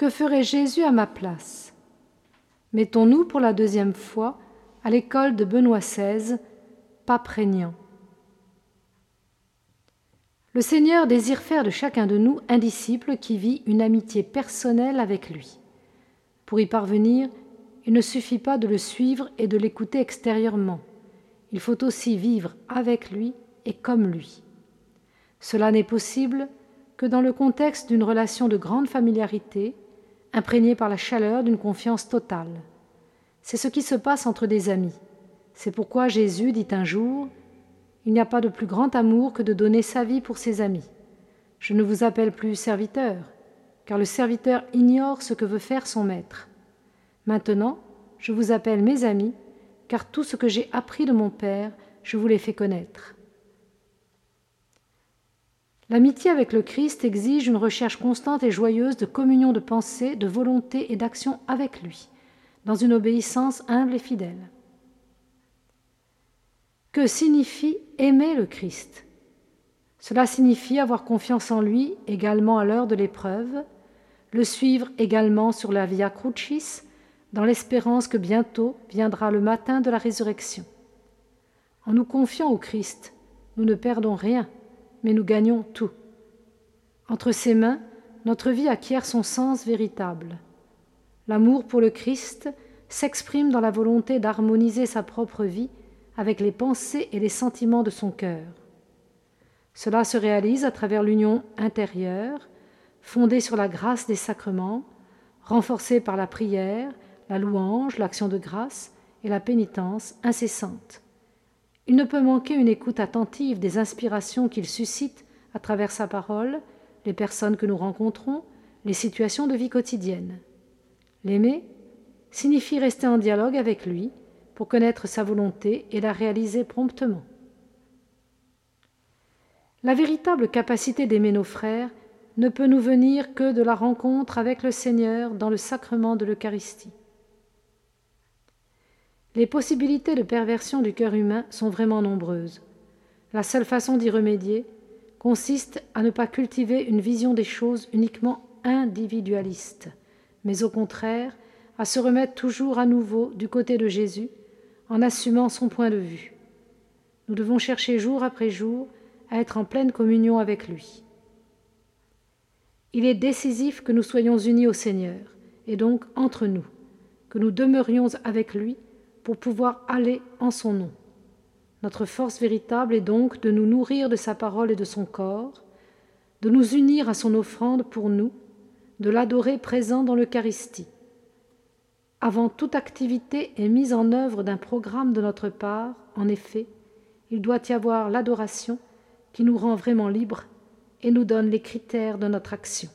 Que ferait Jésus à ma place? Mettons-nous pour la deuxième fois à l'école de Benoît XVI, pas prégnant. Le Seigneur désire faire de chacun de nous un disciple qui vit une amitié personnelle avec lui. Pour y parvenir, il ne suffit pas de le suivre et de l'écouter extérieurement. Il faut aussi vivre avec lui et comme lui. Cela n'est possible que dans le contexte d'une relation de grande familiarité, imprégnée par la chaleur d'une confiance totale. C'est ce qui se passe entre des amis. C'est pourquoi Jésus dit un jour il n'y a pas de plus grand amour que de donner sa vie pour ses amis. Je ne vous appelle plus serviteur, car le serviteur ignore ce que veut faire son maître. Maintenant, je vous appelle mes amis, car tout ce que j'ai appris de mon Père, je vous l'ai fait connaître. L'amitié avec le Christ exige une recherche constante et joyeuse de communion de pensée, de volonté et d'action avec lui, dans une obéissance humble et fidèle. Que signifie aimer le Christ? Cela signifie avoir confiance en lui également à l'heure de l'épreuve, le suivre également sur la Via Crucis, dans l'espérance que bientôt viendra le matin de la résurrection. En nous confiant au Christ, nous ne perdons rien, mais nous gagnons tout. Entre ses mains, notre vie acquiert son sens véritable. L'amour pour le Christ s'exprime dans la volonté d'harmoniser sa propre vie avec les pensées et les sentiments de son cœur. Cela se réalise à travers l'union intérieure, fondée sur la grâce des sacrements, renforcée par la prière, la louange, l'action de grâce et la pénitence incessante. Il ne peut manquer une écoute attentive des inspirations qu'il suscite à travers sa parole, les personnes que nous rencontrons, les situations de vie quotidienne. L'aimer signifie rester en dialogue avec lui, pour connaître sa volonté et la réaliser promptement. La véritable capacité d'aimer nos frères ne peut nous venir que de la rencontre avec le Seigneur dans le sacrement de l'Eucharistie. Les possibilités de perversion du cœur humain sont vraiment nombreuses. La seule façon d'y remédier consiste à ne pas cultiver une vision des choses uniquement individualiste, mais au contraire à se remettre toujours à nouveau du côté de Jésus en assumant son point de vue. Nous devons chercher jour après jour à être en pleine communion avec lui. Il est décisif que nous soyons unis au Seigneur, et donc entre nous, que nous demeurions avec lui pour pouvoir aller en son nom. Notre force véritable est donc de nous nourrir de sa parole et de son corps, de nous unir à son offrande pour nous, de l'adorer présent dans l'Eucharistie. Avant toute activité et mise en œuvre d'un programme de notre part, en effet, il doit y avoir l'adoration qui nous rend vraiment libres et nous donne les critères de notre action.